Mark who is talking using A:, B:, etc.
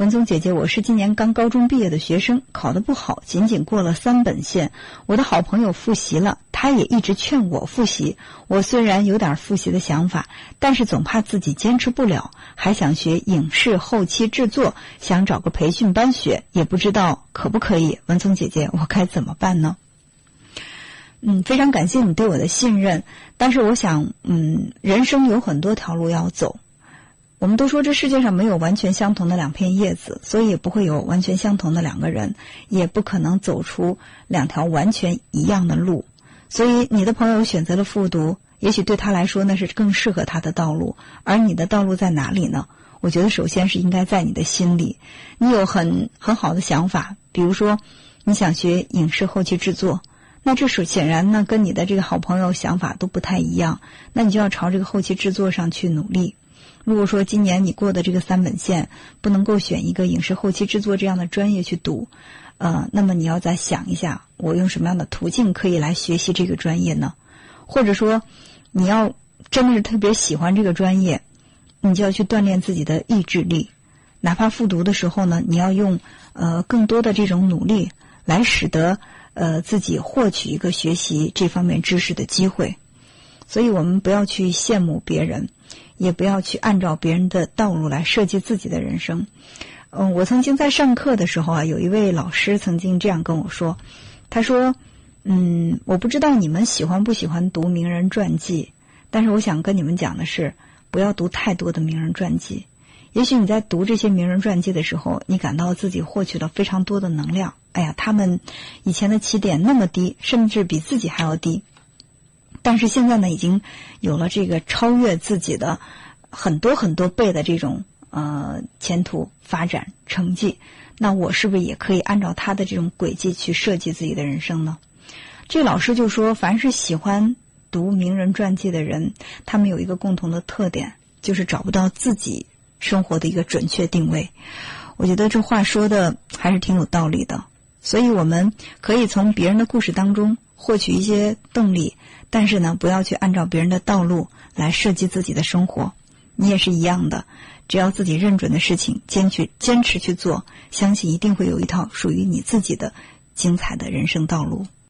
A: 文宗姐姐，我是今年刚高中毕业的学生，考得不好，仅仅过了三本线。我的好朋友复习了，他也一直劝我复习。我虽然有点复习的想法，但是总怕自己坚持不了，还想学影视后期制作，想找个培训班学，也不知道可不可以。文宗姐姐，我该怎么办呢？嗯，非常感谢你对我的信任，但是我想，嗯，人生有很多条路要走。我们都说这世界上没有完全相同的两片叶子，所以也不会有完全相同的两个人，也不可能走出两条完全一样的路。所以你的朋友选择了复读，也许对他来说那是更适合他的道路。而你的道路在哪里呢？我觉得首先是应该在你的心里，你有很很好的想法，比如说你想学影视后期制作，那这是显然呢跟你的这个好朋友想法都不太一样，那你就要朝这个后期制作上去努力。如果说今年你过的这个三本线不能够选一个影视后期制作这样的专业去读，呃，那么你要再想一下，我用什么样的途径可以来学习这个专业呢？或者说，你要真的是特别喜欢这个专业，你就要去锻炼自己的意志力，哪怕复读的时候呢，你要用呃更多的这种努力来使得呃自己获取一个学习这方面知识的机会。所以我们不要去羡慕别人。也不要去按照别人的道路来设计自己的人生。嗯，我曾经在上课的时候啊，有一位老师曾经这样跟我说：“他说，嗯，我不知道你们喜欢不喜欢读名人传记，但是我想跟你们讲的是，不要读太多的名人传记。也许你在读这些名人传记的时候，你感到自己获取了非常多的能量。哎呀，他们以前的起点那么低，甚至比自己还要低。”但是现在呢，已经有了这个超越自己的很多很多倍的这种呃前途发展成绩，那我是不是也可以按照他的这种轨迹去设计自己的人生呢？这老师就说，凡是喜欢读名人传记的人，他们有一个共同的特点，就是找不到自己生活的一个准确定位。我觉得这话说的还是挺有道理的，所以我们可以从别人的故事当中获取一些动力。但是呢，不要去按照别人的道路来设计自己的生活。你也是一样的，只要自己认准的事情，坚持坚持去做，相信一定会有一套属于你自己的精彩的人生道路。